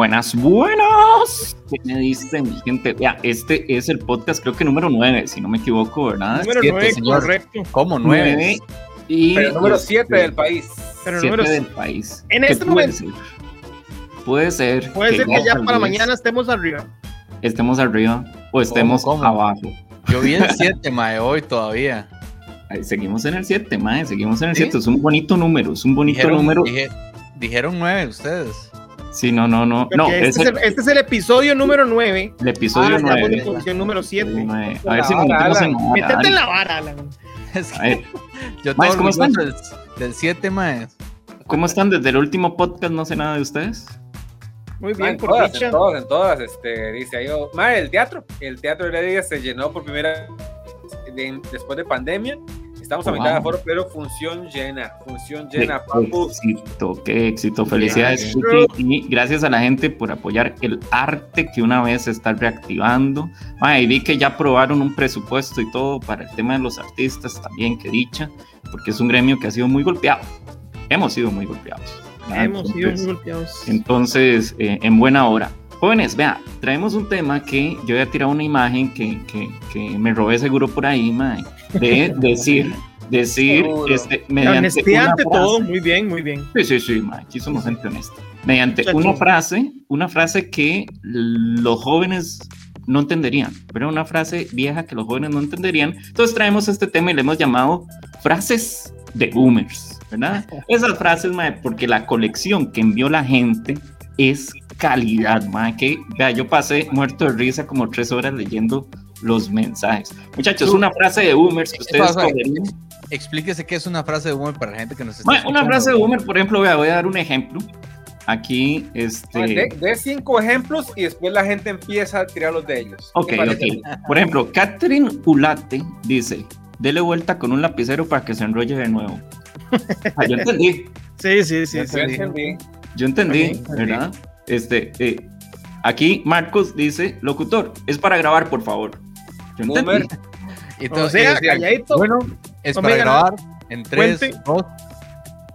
Buenas, buenas. ¿Qué me dicen, mi gente? Vea, este es el podcast, creo que número 9, si no me equivoco, ¿verdad? Número Siete, 9, señor. correcto. ¿Cómo? Nueve. Nueve y Pero el número este, 7 del país. Pero siete número del país. En ¿Qué este puede momento. ser? Puede ser. Puede ser que ya para mañana estemos arriba. estemos arriba o estemos cómo? abajo. Yo vi el 7, mae, hoy todavía. Ahí, seguimos en el 7, mae, seguimos en el ¿Sí? 7. Es un bonito número, es un bonito Dijeron, número. dije- dijeron 9 ustedes. Sí, no, no, no. No, este, es es el, el, este es el episodio número 9. el episodio Ah, Estamos 9. en posición número 7. A ver si nos metemos en la Métete vara, en la vara, Alan. Es que A ver, yo Maes, ¿cómo están? del, del 7, mae. ¿Cómo están desde el último podcast? No sé nada de ustedes. Muy Ma, bien, en por todas, dicha. en todas, en todas, este, dice ahí, oh, ma, el teatro, el teatro de Heredia se llenó por primera de- después de pandemia, estamos a Wow. mitad de aforo, pero función llena, función llena, Qué papu, éxito, qué éxito. Felicidades, Y gracias a la gente por apoyar el arte que una vez se está reactivando. Mae, y vi que ya aprobaron un presupuesto y todo para el tema de los artistas también, que dicha, porque es un gremio que ha sido muy golpeado. Hemos sido muy golpeados. ¿verdad? Hemos sido Entonces, muy golpeados. Entonces, eh, en buena hora. Jóvenes, vea, traemos un tema que yo había tirado una imagen que, que, que me robé seguro por ahí, mae, de decir, decir, Seguro. este, mediante honestidad una ante frase- todo, muy bien, muy bien. Sí, sí, sí, mae, aquí somos gente honesta. Mediante Muchachos. una frase, una frase que los jóvenes no entenderían, pero una frase vieja que los jóvenes no entenderían. Entonces traemos este tema y le hemos llamado frases de boomers, ¿verdad? Esas frases, mae, porque la colección que envió la gente es calidad, mae, que vea, yo pasé muerto de risa como tres horas leyendo los mensajes. Muchachos, una frase de boomers que ¿Qué ustedes pasa? cogerían. Explíquese qué es una frase de humor para la gente que nos está Mae, una frase de boomer, por ejemplo, voy a dar un ejemplo. Aquí, este. de, de cinco ejemplos y después la gente empieza a tirar los de ellos. Ok, ok. Por ejemplo, Catherine Ulate dice: dele vuelta con un lapicero para que se enrolle de nuevo. Ah, yo entendí, Sí, sí, sí. Yo sí. entendí. yo entendí. ¿verdad? Este, eh, aquí Marcos dice: locutor, es para grabar, por favor. Boomer, Y O sea, decían, calladito. Bueno, es para me grabar en 3, Cuente. 2,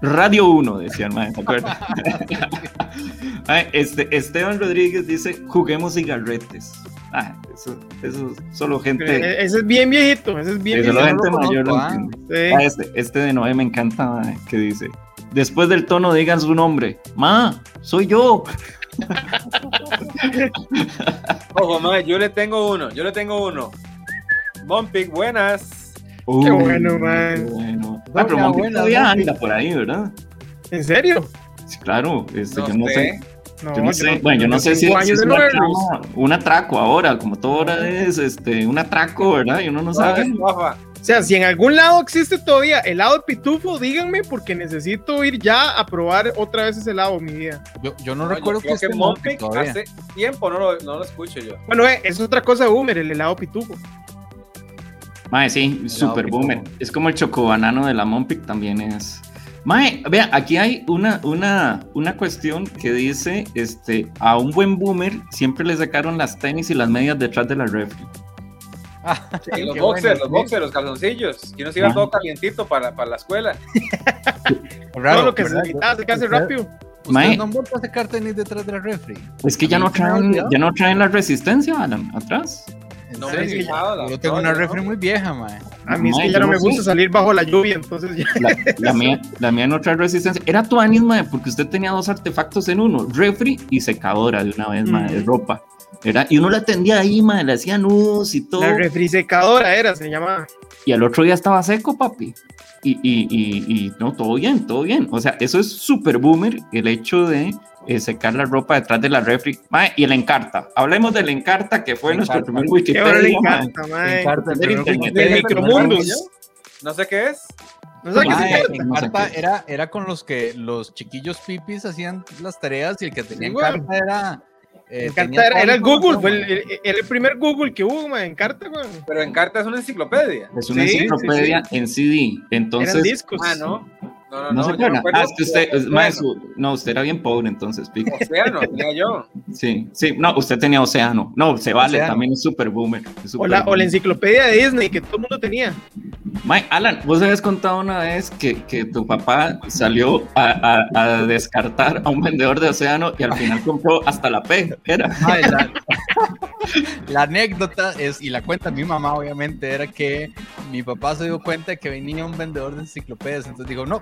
Radio 1, decía el maestro, ¿te acuerdas? Ay, este, Esteban Rodríguez dice: juguemos cigarretes. Ah, eso, eso solo gente. Ese es bien viejito, ese es bien solo viejito. gente mayor lo ah. Sí. Ah, este, este de Noé me encanta, que dice, después del tono digan su nombre. Ma, soy yo. ojo, ma, yo le tengo uno, yo le tengo uno. Mompic, buenas. Uy, bueno, mae. qué bueno. Ah, pero buena, todavía anda por ahí, ¿verdad? ¿En serio? Sí, claro, este, No yo no sé. No, Yo no sé, bueno, yo no sé si, es una trama, un atraco ahora, como todo ahora es este, un atraco, ¿verdad? Y uno no sabe. O sea, si en algún lado existe todavía helado de pitufo, díganme porque necesito ir ya a probar otra vez ese helado, mi vida. Yo, yo no No, yo recuerdo esté que Mompic todavía. hace tiempo no lo, no lo escucho yo. Bueno, eh, es otra cosa de boomer, el helado pitufo. Mae, sí, super boomer. Es como el chocobanano de la Mompic también es. Mae, vea, aquí hay una, una, una cuestión que dice, este, a un buen boomer siempre le sacaron las tenis y las medias detrás de la refri. Los boxers, bueno, los sí. boxers, los calzoncillos. Que uno se iba todo calientito para, para la escuela. Raro, Todo lo que se necesitaba se hace rápido. ¿Ustedes Mae. no han vuelto a sacar tenis detrás de la refri? Es que ya no traen, ya no traen la resistencia, Alan, atrás. ¿En No serio? fijado, la Yo tengo una ¿no? refri muy vieja, mae. A mí es que ya no me gusta salir bajo la lluvia, entonces ya. La, la mía, la mía no trae resistencia. Era tu mae, porque usted tenía dos artefactos en uno, refri y secadora de una vez, mae, de Mm. ropa. Era, y uno la tendía ahí, mae, le hacía nudos y todo. La refrisecadora era, se llamaba. y al otro día estaba seco, papi. Y, y, y, y no, todo bien, todo bien. O sea, eso es súper boomer, el hecho de eh, secar la ropa detrás de la refri. Mae, y el Encarta. Hablemos del Encarta, que fue nuestro Encarta. primer bueno Wikipedia. mae. encanta, mae. Encarta, del no internet. Wikipedia, Del pero micromundos. no- No sé qué es. ¿No sabes qué Mae, se Mae, llama? en no sé carta qué. era, era con los que los chiquillos pipis hacían las tareas y el que tenía Sí, en güey. carta era. eh, Encarta era, el Google, fue el, el- el primer Google que hubo, mae, Encarta, güey. Pero en carta es una enciclopedia. Es una Sí, sí, enciclopedia en CD. Eran Entonces, discos. Ah, no. No, no, No, no. se Ah, es que usted, es- no, usted era bien pobre entonces, Pico. Océano, tenía yo. Sí, sí, no, usted tenía Océano. No, se vale, Océano. también es super boomer. es O super la, o la boomer. enciclopedia de Disney que todo el mundo tenía. Mae, Alan, vos habías contado una vez que, que tu papá salió a, a- a descartar a un vendedor de Océano y al final compró hasta la P, era. Ay, la, la anécdota es, y la cuenta mi mamá obviamente, era que mi papá se dio cuenta de que venía un vendedor de enciclopedias, entonces dijo, no,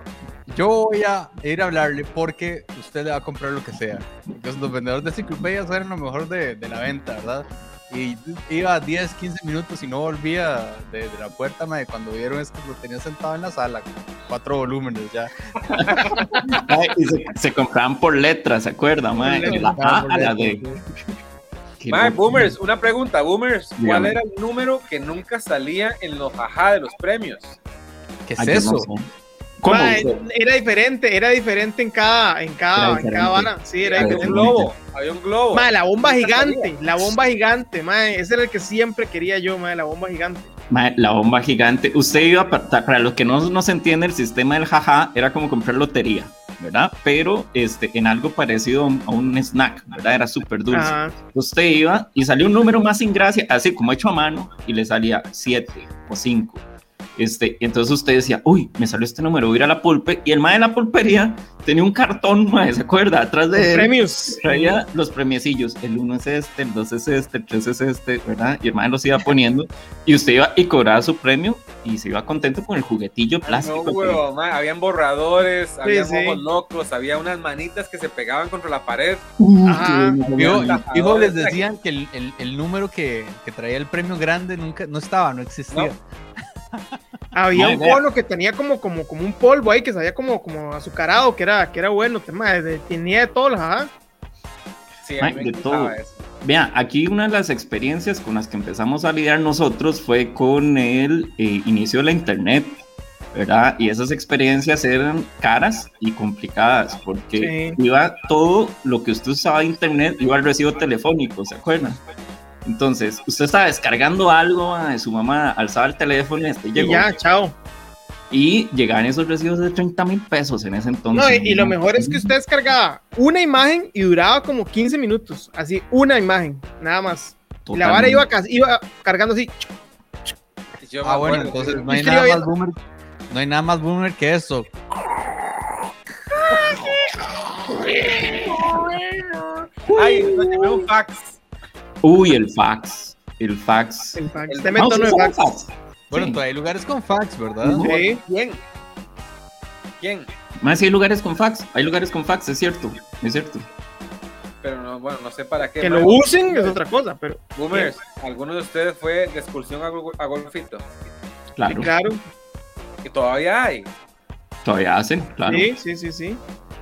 yo voy a ir a hablarle porque usted le va a comprar lo que sea. Entonces los vendedores de enciclopedias eran lo mejor de, de la venta, ¿verdad? Y iba 10, 15 minutos y no volvía de, de la puerta, mae, cuando vieron es que lo tenía sentado en la sala, con cuatro volúmenes ya. Y se, se compraban por letras, ¿se acuerda? Mae? Por De la A a la D. Loco. boomers, una pregunta, boomers. ¿Cuál era el número que nunca salía en los jajá de los premios? ¿Qué es Ay, no eso? sé. ¿Cómo? Era diferente, era diferente en cada, en Era cada, en cada vara. Sí, era Era Había un globo, había un globo. Mae, la bomba gigante, la bomba gigante, mae, ese era el que siempre quería yo, mae, la bomba gigante. Mae, la bomba gigante. Usted iba, para los que no, no se entiende, el sistema del jaja era como comprar lotería, ¿verdad? Pero este, en algo parecido a un, a un snack, ¿verdad? Era súper dulce. Ajá. Usted iba y salió un número más sin gracia, así como hecho a mano, y le salía 7 o 5. Este, y entonces usted decía, uy, me salió este número, voy a ir a la pulpe. Y el mae de la pulpería tenía un cartón, mae, ¿se acuerda? Atrás Los de él premios. traía los premiecillos. El 1 es este, el 2 es este, el 3 es este, ¿verdad? Y el mae los iba poniendo. Y usted iba y cobraba su premio y se iba contento con el juguetillo No, plástico. que- huevo, mae, habían borradores, había sí. ojos locos, había unas manitas que se pegaban contra la pared. Uh, Ajá. fijo, les decían que el, el- el número que, que traía el premio grande nunca no estaba, no existía. No. Había un cono que tenía como, como, como un polvo ahí que sabía como, como azucarado, que era, que era bueno, te- mae, de- tenía de todo, ajá. Sí, a mí Mae, me de encantaba todo. eso. Vea, aquí una de las experiencias con las que empezamos a lidiar nosotros fue con el eh, inicio de la internet, ¿verdad? Y esas experiencias eran caras y complicadas porque iba todo lo que usted usaba de internet, iba al recibo telefónico, ¿se acuerdan? Entonces, usted estaba descargando algo de su mamá, alzaba el teléfono y este Y llegó. ya, chao. Y llegaban esos recibos de 30 mil pesos en ese entonces. No, y, y lo mejor es que usted descargaba una imagen y duraba como 15 minutos, así, una imagen, nada más. Y la vara iba, iba cargando así. Yo Ah, bueno, entonces no hay nada más boomer. No hay nada más boomer que eso. Ay, llamé un fax. Uy, el fax. El fax. El fax. El- Usted Ah, me ¿usted tono de sabe fax. fax? Bueno, Sí. todavía hay lugares con fax, ¿verdad? Sí. ¿Quién? ¿Quién? Más si hay lugares con fax, hay lugares con fax, es cierto, es cierto. Pero no, bueno, no sé para qué. Que lo usen es otra cosa, pero Boomers, ¿alguno de ustedes fue de excursión a, Gol- a Golfito? Claro, sí, claro. Que todavía hay. todavía hacen, claro. Sí, sí, sí, sí.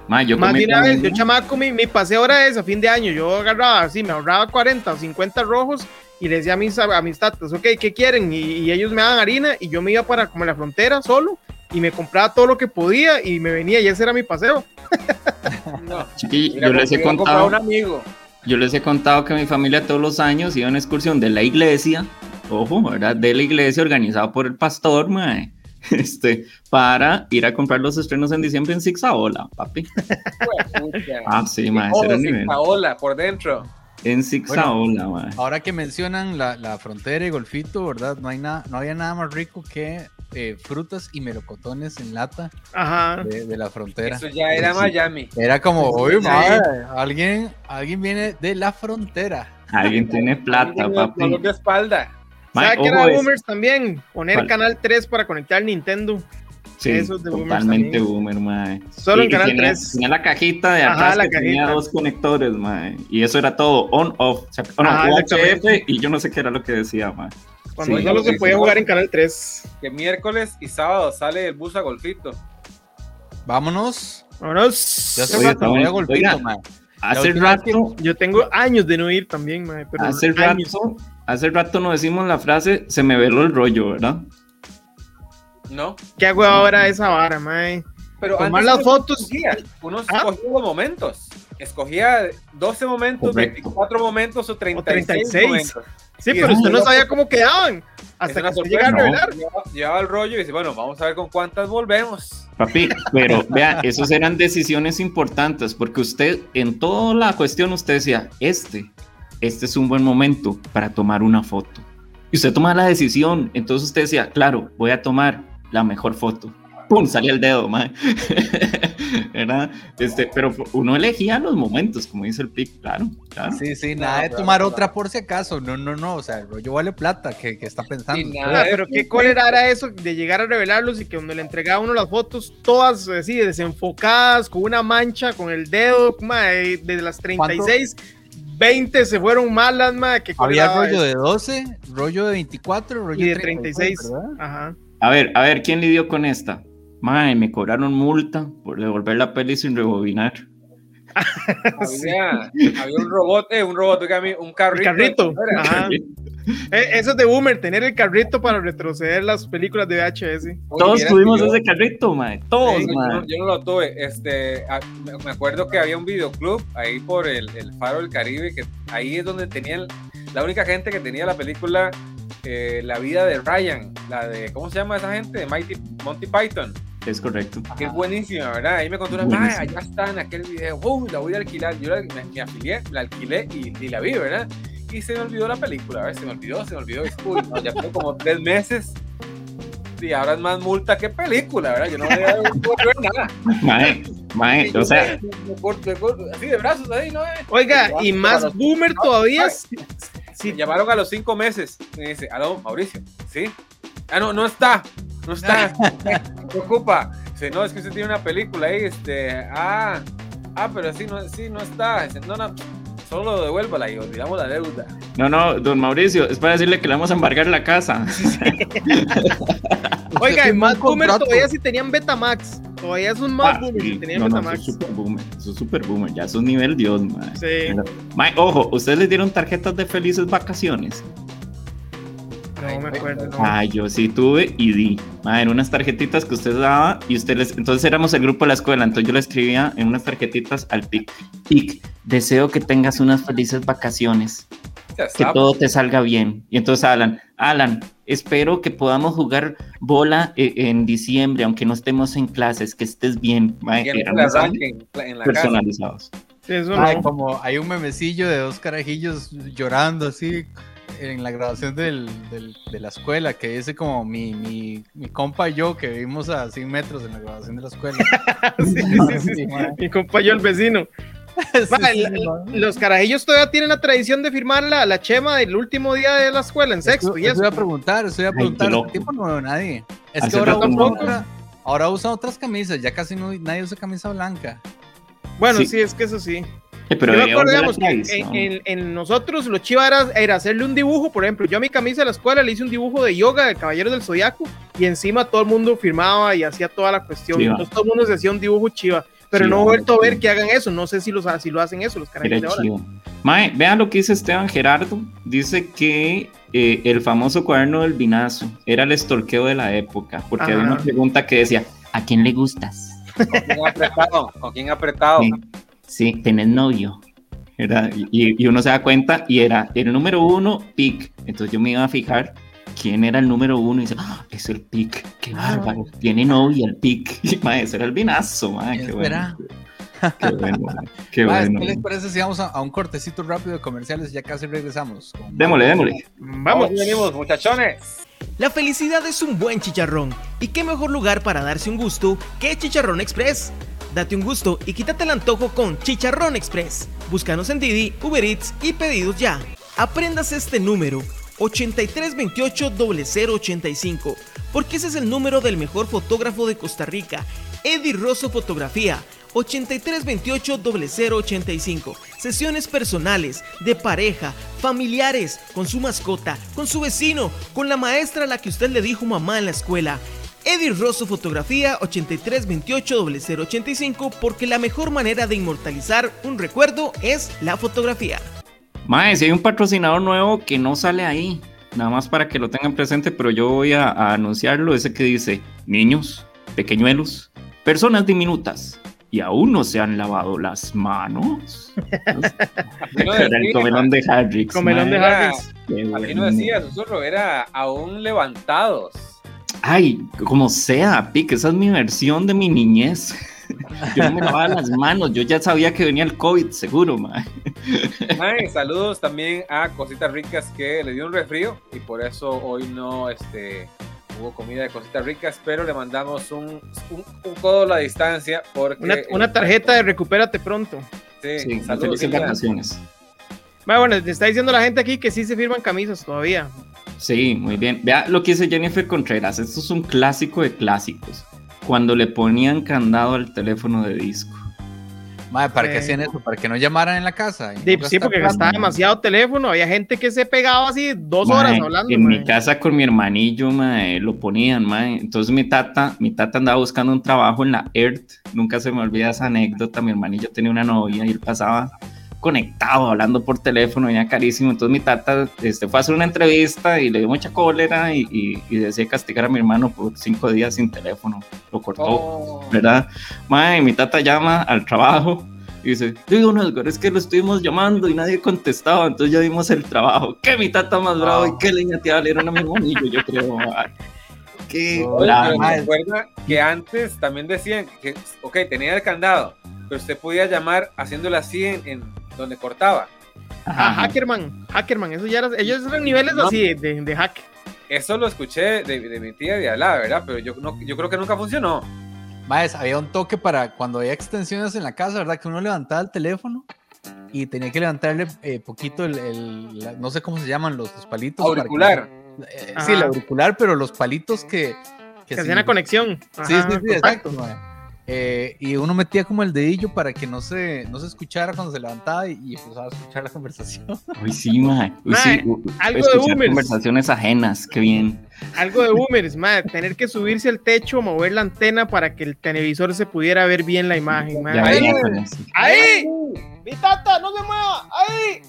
Ma, yo Más de una vez, yo chamaco, mi, mi paseo era ese, a fin de año. Yo agarraba así, me ahorraba 40 o 50 rojos y le decía a mis, a mis tatas, ok, ¿qué quieren? Y, y ellos me daban harina y yo me iba para como la frontera solo y me compraba todo lo que podía y me venía y ese era mi paseo. No. Chiqui, Mira, yo les he a contado, un amigo. yo les he contado que mi familia todos los años iba a una excursión de la iglesia, ojo, ¿verdad? De la iglesia organizada por el pastor, mae, este, para ir a comprar los estrenos en diciembre en Zigzagola, papi. Ah, sí, mae, ese era el sí, nivel. Paola, por dentro. En Zigzagola, mae. Ahora que mencionan la, la frontera y golfito, ¿verdad? No, hay nada, no había nada más rico que eh, frutas y melocotones en lata Ajá. de, de la frontera. Eso ya era Sí. Miami. Era como, oye, madre, alguien, alguien viene de la frontera. Alguien tiene plata, Tiene papi. de espalda. Mae, ¿Sabe qué ojo, era de boomers también? Poner ¿Cuál? canal 3 para conectar Nintendo. Sí, Eso es de boomers totalmente boomer, mae. Solo Y- en canal tenía, 3. tenía la cajita de Ajá, atrás la que tenía dos conectores, mae. Y eso era todo on-off. O sea, no, Ajá, y yo no sé qué era lo que decía, mae. Cuando Sí, solo se podía sí. jugar en canal 3. Que miércoles y sábado sale el bus a Golfito. Vámonos. Vámonos. Ya se me está voy Hace rato, Yo tengo años de no ir también, mae, pero hace años. rato, hace rato nos decimos la frase, se me veló el rollo, ¿verdad? ¿No? ¿Qué hago ahora esa vara, mae? Pero Tomar antes las uno fotos. escogía, Uno ¿Ah? momentos. Escogía 12 momentos, Correcto. 24 momentos o 36, 36. momentos. Sí, Y pero usted no sabía cómo quedaban. Hasta que llega a revelar. Llevaba, llevaba el rollo y dice, bueno, vamos a ver con cuántas volvemos. Papi, pero vea, esas eran decisiones importantes porque usted, en toda la cuestión, usted decía, este, este es un buen momento para tomar una foto. Y usted toma la decisión, entonces usted decía, claro, voy a tomar la mejor foto. ¡Pum! Salía el dedo, mae. ¿Verdad? Este, pero uno elegía los momentos, como dice el pic, claro, claro. Sí, sí, nada de tomar claro. otra por si acaso. No, no, no. O sea, el rollo vale plata. que está pensando? Sí, nada. pero qué cólera era eso de llegar a revelarlos y que cuando le entregaba uno las fotos, todas así desenfocadas, con una mancha, con el dedo, mae, de las 36, 20 se fueron malas, mae, qué Había rollo eso. de 12, rollo de 24, rollo y de 36. ¿verdad? Ajá. A ver, a ver, ¿quién lidió con esta? Mae, me cobraron multa por devolver la peli sin rebobinar. Había, había un robot, eh, un robot, un El carrito. carrito. Ajá. Eh, Eso es de boomer, tener el carrito para retroceder las películas de VHS. Todos tuvimos ese carrito, mae. Todos, Sí, yo, mae. no, yo no lo tuve. Este, me, me acuerdo que había un videoclub ahí por el, el Faro del Caribe, que ahí es donde tenían la única gente que tenía la película eh, La vida de Ryan, la de, ¿cómo se llama esa gente? De Mighty, Monty Python, Es correcto. que es buenísima, ¿verdad? Ahí me contó una, Buenísima. "Mae, allá está en aquel video, ¡Wow! la voy a alquilar. Yo la, me, me afilié, la alquilé y, y la vi, ¿verdad? Y se me olvidó la película, ¿verdad? Se me olvidó, se me olvidó. Y, uy, no, ya tengo como tres meses. Y ahora es más multa que película, ¿verdad? Yo no voy a no puedo ver nada. Mae, mae, o sea, así de brazos ahí, ¿no? Oiga, y más boomer todavía. Si- Me llamaron a los cinco meses. Me dice, aló, Mauricio, ¿sí? Ah, no, no está, no está. Me preocupa. Dice, no, es que usted tiene una película ahí, este, ah, ah, pero sí, no, sí, no está. Dice, no, no, solo devuélvala y olvidamos la deuda. no, no, don Mauricio, es para decirle que le vamos a embargar la casa. Oiga, boomer contrato. todavía si tenían Betamax. Todavía son más Ah, boomer sí. si tenían No, no, eso es super boomer, eso es super boomer, ya es un nivel Dios, mae. Sí. Ojo, ¿ustedes les dieron tarjetas de felices vacaciones? No me acuerdo. no. Ah, yo sí tuve y di. Mae, eran unas tarjetitas que usted daba y usted les... Entonces éramos el grupo de la escuela, entonces yo le escribía en unas tarjetitas al PIC. PIC, deseo que tengas unas felices vacaciones. Que todo te salga bien. Y entonces Alan, Alan, espero que podamos jugar bola eh, en diciembre, aunque no estemos en clases, que estés bien. Mensajes arranque en, la casa. personalizados. Sí, eso Ay, no. como hay un memecillo de dos carajillos llorando así en la grabación del, del- de la escuela que dice como mi, mi, mi compa y yo que vivimos a 100 metros en la grabación de la escuela. Sí, sí, sí, sí. mae. Mi compañero el vecino. Sí, Ma, sí, mae. los carajillos todavía tienen la tradición de firmar la, la chema del último día de la escuela, en sexto. Eso, y eso iba a preguntar, iba a Ay, preguntar. tiempo no veo a nadie. Es Hace que ahora otra- ahora usan otras camisas, ya casi no, nadie usa camisa blanca. Bueno, Sí. sí. es que eso sí. Pero yo me acuerdo, digamos, que en, en- en nosotros lo chiva era, era hacerle un dibujo, por ejemplo, yo a mi camisa de la escuela le hice un dibujo de yoga de Caballeros del Zodiaco y encima todo el mundo firmaba y hacía toda la cuestión. Chiva. Entonces todo el mundo se hacía un dibujo chiva. Pero no he vuelto a ver que hagan eso. No sé si, los, si lo hacen eso los carajillos de Era ahora. chido. Mae, vean lo que dice Esteban Gerardo. Dice que eh, el famoso cuaderno del vinazo era el estorqueo de la época, porque había Ajá. una pregunta que decía, ¿a quién le gustas? ¿Con quién apretado? ¿Con quién apretado? Sí, sí, tenés novio. ¿verdad? Y, y uno se da cuenta y era el número uno, pic. Entonces yo me iba a fijar quién era el número uno y dice, "Ah, es el pic, qué bárbaro, tiene novia el pic. Y mae, ese era el vinazo, mae, qué bueno. Qué bueno, mae, qué Ah, bueno. ¿Qué les parece si vamos a, a un cortecito rápido de comerciales? Ya casi regresamos. con- Démosle, démosle. Vamos. venimos, muchachones. La felicidad es un buen chicharrón. ¿Y qué mejor lugar para darse un gusto que Chicharrón Express? Date un gusto y quítate el antojo con Chicharrón Express. Búscanos en Didi, Uber Eats y pedidos ya. Aprendas este número 8328-0085 porque ese es el número del mejor fotógrafo de Costa Rica, Eddie Rosso Fotografía. 8328-0085. Sesiones personales, de pareja, familiares, con su mascota, con su vecino, con la maestra a la que usted le dijo mamá en la escuela. Eddie Rosso Fotografía 8328-0085 porque la mejor manera de inmortalizar un recuerdo es la fotografía. Mae, si hay un patrocinador nuevo que no sale ahí, nada más para que lo tengan presente, pero yo voy a, a anunciarlo, ese que dice, niños, pequeñuelos, personas diminutas, y aún no se han lavado las manos. No Era el comelón de Harrix. Comelón de. Qué Aquí no decía susurro, era aún levantados. Ay, como sea, Pic, esa es mi versión de mi niñez. Yo no me lavaba las manos, yo ya sabía que venía el COVID, seguro, mae. Mae, saludos también a Cositas Ricas que le dio un resfrío y por eso hoy no este, hubo comida de Cositas Ricas, pero le mandamos un, un, un codo a la distancia porque... Una, una tarjeta de recupérate pronto. Sí, Sí, saludos, felices Silvia. vacaciones. Bueno, bueno, le está diciendo la gente aquí que sí se firman camisas todavía. Sí, muy bien. Vea lo que dice Jennifer Contreras. Esto es un clásico de clásicos. Cuando le ponían candado al teléfono de disco. Madre, ¿para qué Eh. hacían eso? ¿Para que no llamaran en la casa? Sí, sí, gastar porque gastaba demasiado teléfono. Había gente que se pegaba así dos horas Mae, hablando. En mae. mi casa con mi hermanillo, mae, lo ponían, mae. Entonces mi tata, mi tata andaba buscando un trabajo en la ERT. Nunca se me olvida esa anécdota. Mi hermanillo tenía una novia y él pasaba conectado, hablando por teléfono, ya carísimo. Entonces mi tata este, fue a hacer una entrevista y le dio mucha cólera y, y, y decía castigar a mi hermano por cinco días sin teléfono. Lo cortó. Oh, ¿verdad? Mae, mi tata llama al trabajo y dice, digo, no, es que lo estuvimos llamando y nadie contestaba, entonces ya dimos el trabajo. ¿Qué mi tata más bravo y qué leña te dieron a mi hermanillo? Yo creo, Oh. ¿se acuerda que antes también decían que, ok, tenía el candado, pero usted podía llamar haciéndolo así en, en donde cortaba? Ah, Ajá. Hackerman, Hackerman, eso ya era, ellos eran niveles No. así de, de hack. Eso lo escuché de, de mi tía de Alá, ¿verdad? Pero yo, no, yo creo que nunca funcionó. Maes, había un toque para cuando había extensiones en la casa, ¿verdad? Que uno levantaba el teléfono y tenía que levantarle eh, poquito el, el- la- no sé cómo se llaman los, los palitos. para que- Auricular. eh, sí, el auricular, pero los palitos que... Que sí- hacían la conexión. Sí, Ajá, sí, sí, exacto. exacto. mae. Eh, y uno metía como el dedillo para que no se, no se escuchara cuando se levantaba y, y empezaba a escuchar la conversación. Uy, sí, mae. Uy, sí. algo de boomers. conversaciones ajenas, qué bien. Algo de boomers, madre, tener que subirse al techo, mover la antena para que el televisor se pudiera ver bien la imagen, madre. Ya Ahí, mi tata, no se mueva, ahí.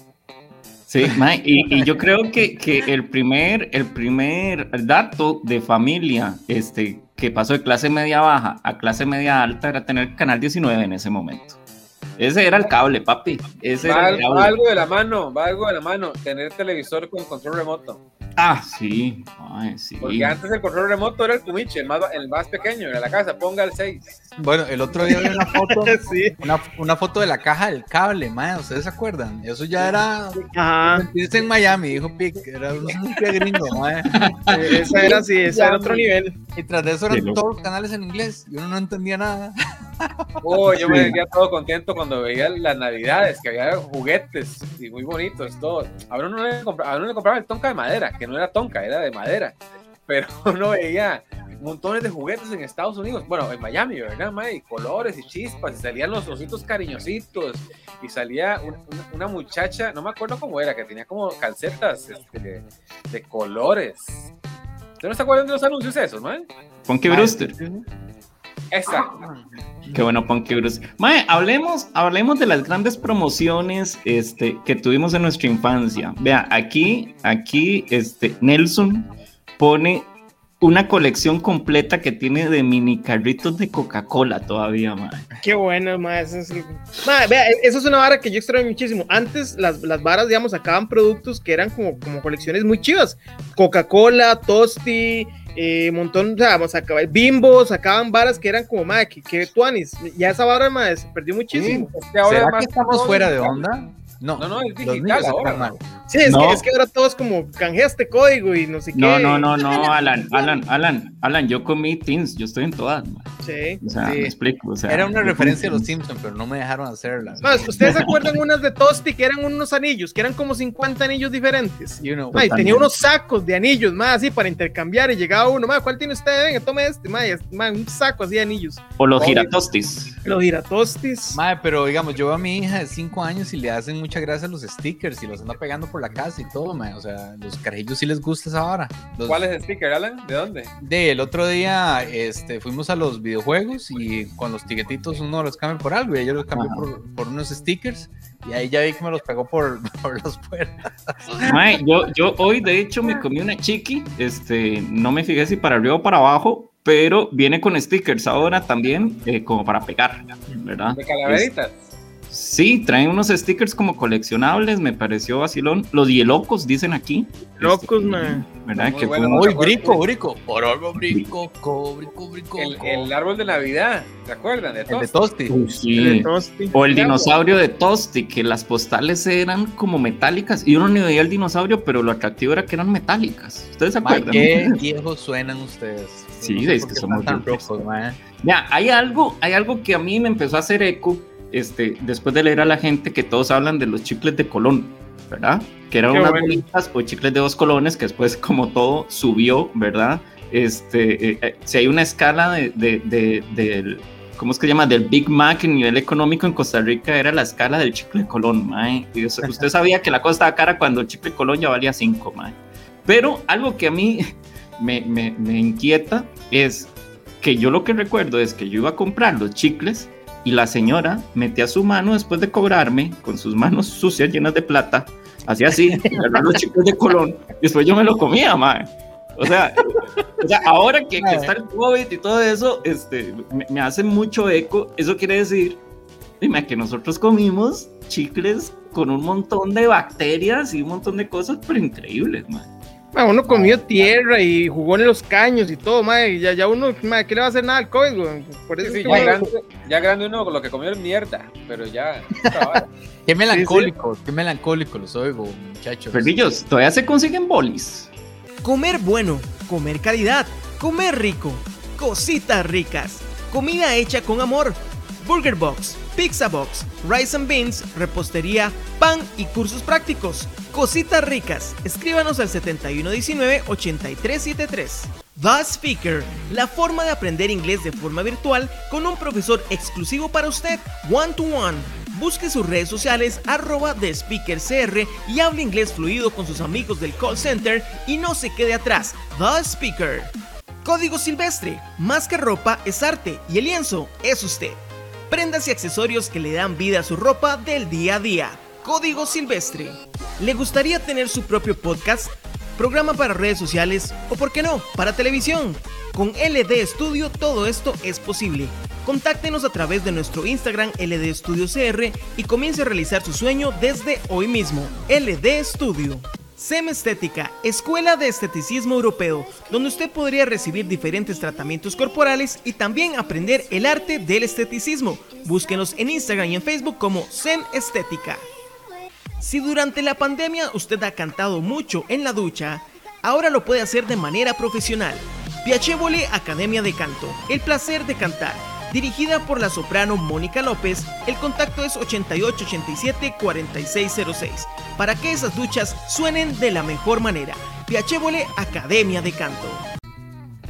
Sí, mae, y, y yo creo que, que el primer, el primer dato de familia este, que pasó de clase media baja a clase media alta era tener canal 19 en ese momento. Ese era el cable, papi. Ese Va, era el cable. va algo de la mano, va algo de la mano. Tener televisor con control remoto. Ah, sí. Ay, sí. Porque antes el control remoto era el Kumichi, el más, el más pequeño, era la casa, ponga el 6. Bueno, el otro día vi una foto, Sí. una, una foto de la caja del cable, mae, ¿ustedes se acuerdan? Eso ya era Ajá. en Miami, dijo Pic, era un gringo. Eh, Esa era así, ese era otro nivel. Y tras de eso eran todos los canales en inglés y uno no entendía nada. Oh, yo me sentía todo contento cuando veía las navidades, que había juguetes y muy bonitos, todo. A uno, no le compraba, a uno le compraba el tonka de madera, que no era tonka, era de madera. Pero uno veía montones de juguetes en Estados Unidos, bueno, en Miami, ¿verdad, mae? Y colores y chispas, y salían los ositos cariñositos, y salía un- una, una muchacha, no me acuerdo cómo era, que tenía como calcetas este, de, de colores. ¿Ustedes no se acuerdan de los anuncios esos, mae? Punky Brewster. Exacto. Qué bueno, Punky. Mae, hablemos, hablemos de las grandes promociones este, que tuvimos en nuestra infancia. Vea, aquí, aquí, este, Nelson pone una colección completa que tiene de mini carritos de Coca-Cola todavía, mae. Qué bueno, ma, eso es, vea, eso es una vara que yo extraño muchísimo. Antes las, las varas, digamos, sacaban productos que eran como, como colecciones muy chivas. Coca-Cola, Tosti, eh, montón, o sea, sacaban Bimbo, sacaban varas que eran como, ma, que, que tuanis. Ya esa vara, ma, se perdió muchísimo. Es que ahora ¿Será además que estamos fuera de onda? No, No, no, es los digital ahora. están mal. Sí, es, No. que, es que ahora todo es como canje este código y no sé qué. No, no, no, no, Alan, Alan, Alan, Alan, yo comí Teens, yo estoy en todas, mae. Sí. O sea, Sí. me explico, o sea. Era una referencia a los Simpsons, pero no me dejaron hacerla. Más, ¿ustedes se acuerdan unas de Tosti que eran unos anillos, que eran como 50 anillos diferentes? You know. Ma, y tenía unos sacos de anillos, más así para intercambiar y llegaba uno, ma, ¿cuál tiene usted? Venga, tome este, ma, un saco así de anillos. O los Obvio. giratostis. Los giratostis. Mae, pero digamos, yo veo a mi hija de 5 años y le hacen mucha gracia los stickers y los anda pegando por la casa y todo, mae. O sea, los carajillos sí les gusta esa vara. Los- ¿Cuál es el sticker, Alan? ¿De dónde? De el otro día este, fuimos a los videojuegos y con los tiquetitos uno los cambia por algo y ella los cambió Ajá. por, por unos stickers y ahí ya vi que me los pegó por, por las puertas. Yo, yo hoy de hecho me comí una chiqui, este, no me fijé si para arriba o para abajo, pero viene con stickers ahora también, eh, como para pegar, ¿verdad? De calaveritas. Sí, traen unos stickers como coleccionables, me pareció vacilón. Los hielocos dicen aquí. Locos, Este, man. ¿Verdad? Muy que bueno, muy Uy, brico, brico. Por algo, brico, co, brico, brico. El, co. el árbol de Navidad, ¿se acuerdan? De El de. Tosti. Sí. El de Tosti. O el dinosaurio de Tosti, que las postales eran como metálicas y uno ni veía el dinosaurio, pero lo atractivo era que eran metálicas. ¿Ustedes se acuerdan? qué viejos suenan ustedes. Sí, No sé es que somos tan rojos, ma. Ya, hay algo, hay algo que a mí me empezó a hacer eco este, después de leer a la gente que todos hablan de los chicles de Colón, ¿verdad? Que eran Qué unas bueno. bolitas o chicles de dos colones que después, como todo, subió, ¿verdad? Este, eh, eh, si hay una escala de, de- de- del, ¿cómo es que se llama? Del Big Mac en nivel económico en Costa Rica era la escala del chicle de Colón, mae. Y eso- usted sabía que la cosa estaba cara cuando el chicle de Colón ya valía 5, mae. Pero algo que a mí me, me- me inquieta es que yo lo que recuerdo es que yo iba a comprar los chicles y la señora metía su mano después de cobrarme con sus manos sucias llenas de plata, hacía así, agarraba los chicles de colón y después yo me lo comía, mae. O sea, o sea, ahora que, que está el COVID y todo eso, este, me, me hace mucho eco. Eso quiere decir, dime, que nosotros comimos chicles con un montón de bacterias y un montón de cosas, pero increíbles, mae. Ma, uno comió tierra y jugó en los caños y todo, ma, y ya, ya uno, ma, ¿qué le va a hacer nada al COVID, güey? Por eso Sí, es sí, que ya, uno- grande, ya grande uno con lo que comió es mierda, pero ya. Qué melancólico, qué melancólico los oigo, muchachos. Perrillos, todavía se consiguen bolis. Comer bueno, comer calidad, comer rico, cositas ricas, comida hecha con amor. Burger Box, Pizza Box, Rice and Beans, repostería, pan y cursos prácticos. Cositas ricas. Escríbanos al 7119-8373. The Speaker, la forma de aprender inglés de forma virtual con un profesor exclusivo para usted, one to one. Busque sus redes sociales arroba CR y hable inglés fluido con sus amigos del call center y no se quede atrás. The Speaker. Código Silvestre, más que ropa es arte y el lienzo es usted. Prendas y accesorios que le dan vida a su ropa del día a día. Código Silvestre. ¿Le gustaría tener su propio podcast? Programa para redes sociales o, por qué no, para televisión. Con LD Studio todo esto es posible. Contáctenos a través de nuestro Instagram LD Studio CR y comience a realizar su sueño desde hoy mismo. LD Studio. SEM Estética, Escuela de Esteticismo Europeo, donde usted podría recibir diferentes tratamientos corporales y también aprender el arte del esteticismo. Búsquenos en Instagram y en Facebook como SEM Estética. Si durante la pandemia usted ha cantado mucho en la ducha, ahora lo puede hacer de manera profesional. Piacevole Academia de Canto, el placer de cantar. Dirigida por la soprano Mónica López, el contacto es 8887-4606, para que esas duchas suenen de la mejor manera. Piacevole Academia de Canto.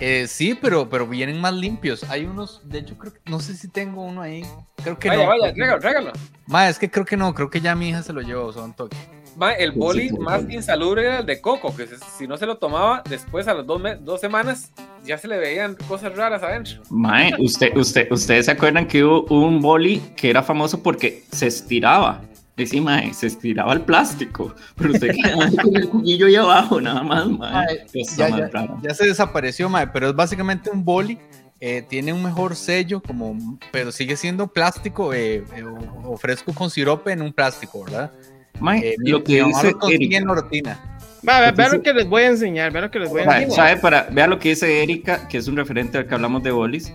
Eh, sí, pero, pero vienen más limpios. Hay unos, de hecho, creo que, no sé si tengo uno ahí. Creo que vaya, no. vaya, tráigalo, tráigalo. Ma, es que creo que no, creo que ya mi hija se lo llevó, son toque. Ma, el boli sí, más sí. insalubre era el de Coco, que si no se lo tomaba, después a las dos, dos semanas ya se le veían cosas raras adentro. Mae, usted, usted, ustedes se acuerdan que hubo un boli que era famoso porque se estiraba. Sí, mae, se estiraba el plástico. Pero usted quedaba con el cuchillo ahí abajo, nada más, mae. Mae, Cosa Ya, más ya- ya se desapareció, ma, pero es básicamente un boli. eh, tiene un mejor sello, como, pero sigue siendo plástico eh, eh, o, o fresco con sirope en un plástico, ¿verdad? Mae, Eh, lo que dice Erika. Va, ve- Lo que vea lo sí- que les voy a enseñar, vea lo que les voy a enseñar. sabe para, vea lo que dice Erika, que es un referente al que hablamos de bolis.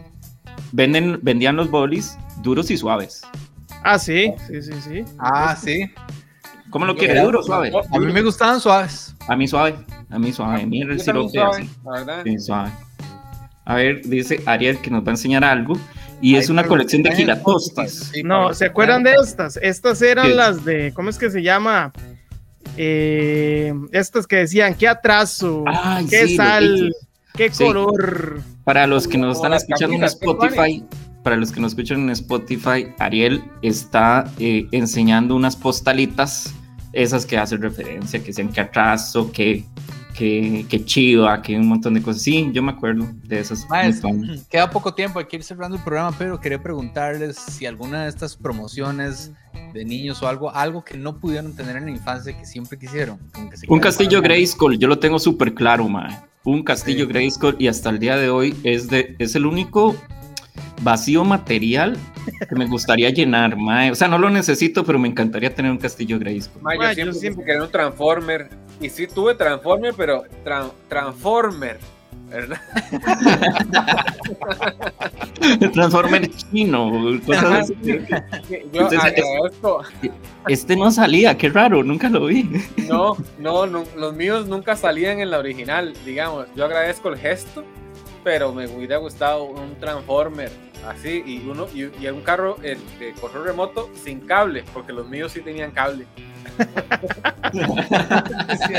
Venden, vendían los bolis duros y suaves. Ah, sí, sí, sí, sí. Ah, sí. ¿Cómo lo quiere? Era- ¿Duro o suave? A mí me gustaban suaves. A mí suave. A mí suave. Mira el Yo también sirope suave, así. la verdad. Sí, suave. A ver, dice Ariel que nos va a enseñar algo. Y es una colección de sí, No, ¿se acuerdan de estas? Estas eran ¿Qué? las de, ¿cómo es que se llama? Eh, estas que decían, qué atraso, Ay, qué sí, sal, qué Sí. color. Para los que nos están escuchando en camisas, ¿qué Spotify, para los que nos escuchan en Spotify, Ariel está eh, enseñando unas postalitas, esas que hacen referencia, que sean que atraso, que, que, que chiva, que un montón de cosas. Sí, yo me acuerdo de esas. Ma, es- muy buenas. Queda poco tiempo, hay que ir cerrando el programa, pero quería preguntarles si alguna de estas promociones de niños o algo, algo que no pudieron tener en la infancia que siempre quisieron. como que se Un castillo Grayskull, yo lo tengo súper claro, mae. un castillo Grayskull y hasta el día de hoy es, de, es el único vacío material que me gustaría llenar, mae. O sea, no lo necesito, pero me encantaría tener un castillo Grayskull. Ma, yo Ma, yo siempre, siempre- quería un Transformer. Y sí tuve Transformer, pero tran- Transformer. ¿verdad? Transformer chino, cosas así. Yo agradezco. Este no salía, qué raro, nunca lo vi. No, no, no, los míos nunca salían en la original, digamos. Yo agradezco el gesto, pero me hubiera gustado un Transformer así y uno y, y un carro de control remoto sin cable, porque los míos sí tenían cable.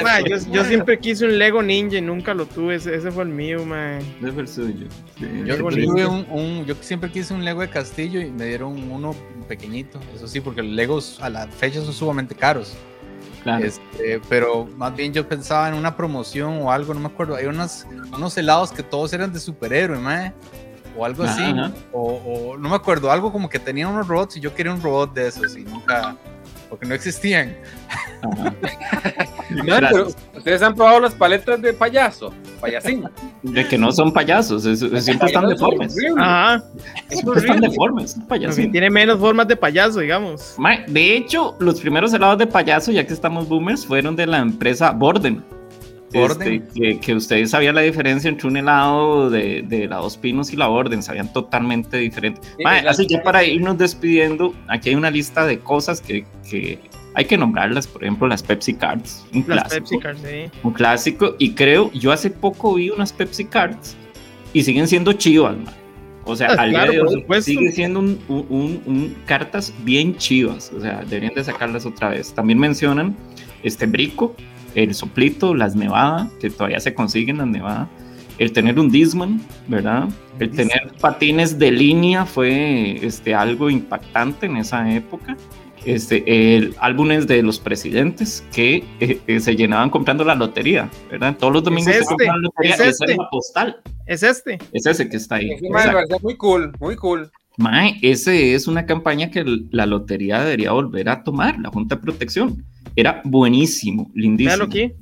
Ma, yo, yo siempre quise un Lego Ninja y nunca lo tuve. Ese, ese fue el mío, ma. Debe ser suyo. Sí. Yo, tuve un, un- yo siempre quise un Lego de castillo y me dieron uno pequeñito. Eso sí, porque los Legos a la fecha son sumamente caros. Claro. Este, pero más bien yo pensaba en una promoción o algo, no me acuerdo. Hay unos, unos helados que todos eran de superhéroe, mae, O algo así. Ajá. O, o no me acuerdo, algo como que tenían unos robots y yo quería un robot de esos y nunca. Porque no existían. Ajá. No, pero ustedes han probado las paletas de payaso, payasín. De que no son payasos, es- es- siempre están deformes. Ajá. Es Siempre están deformes, payasitos. tiene menos formas de payaso, digamos. De hecho, los primeros helados de payaso, ya que estamos boomers, fueron de la empresa Borden. Este, que, que ustedes sabían la diferencia entre un helado de, de la Dos Pinos y la Borden, sabían totalmente diferente. Sí, la- así ya para irnos despidiendo, aquí hay una lista de cosas que, que hay que nombrarlas, por ejemplo, las Pepsi Cards, un Las clásico, Pepsi Cards, sí. un clásico, y creo, yo hace poco vi unas Pepsi Cards y siguen siendo chivas, mae. O sea, Ah, al claro, día de hoy sigue siendo un, un- un- un- cartas bien chivas. O sea, deberían de sacarlas otra vez. También mencionan este brico, el soplito, las nevadas, que todavía se consiguen las nevadas. El tener un Disman, ¿verdad? El tener patines de línea fue este, algo impactante en esa época. Este, el álbumes de los presidentes que eh, eh, se llenaban comprando la lotería, ¿verdad? Todos los domingos se este, la lotería. es esa este. es la postal. Es este. Es ese que está ahí. Parecía muy cool, muy cool. Mae, ese es una campaña que la lotería debería volver a tomar, la Junta de Protección. Era buenísimo, lindísimo. Aquí.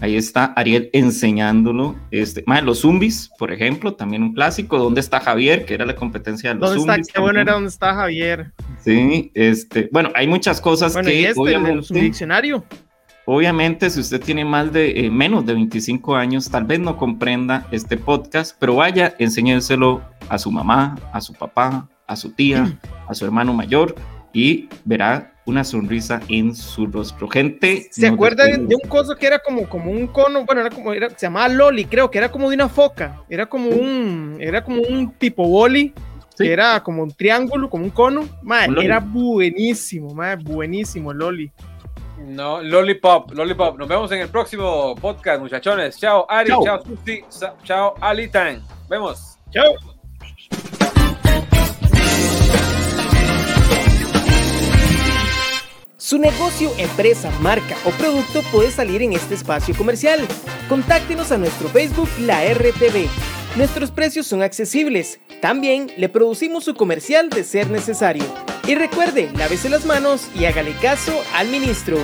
Ahí está Ariel enseñándolo. Este, mae, los zombies, por ejemplo, también un clásico. ¿Dónde está Javier? Que era la competencia de los ¿Dónde está? zombies. Qué bueno era donde está Javier. Sí, este, bueno, hay muchas cosas Bueno, y que este, el, el obviamente, diccionario. obviamente, si usted tiene más de eh, menos de 25 años, tal vez no comprenda este podcast, pero vaya, enséñenselo a su mamá, a su papá, a su tía, a su hermano mayor y verá una sonrisa en su rostro. Gente, ¿Se nos acuerda de, un coso que era como, como un cono? Bueno, era como, era, se llamaba Loli, creo que era como de una foca. Era como un, era como un tipo boli, Sí. que era como un triángulo, como un cono. Un loli. era buenísimo, mae, buenísimo Loli. No, Lollipop, Lollipop. Nos vemos en el próximo podcast, muchachones. Chao, Ari, Chao. chao, Susi, chao, Ali Tan. Vemos. Chao. Su negocio, empresa, marca o producto puede salir en este espacio comercial. Contáctenos a nuestro Facebook La RTV. Nuestros precios son accesibles. También le producimos su comercial de ser necesario. Y recuerde, lávese las manos y hágale caso al ministro.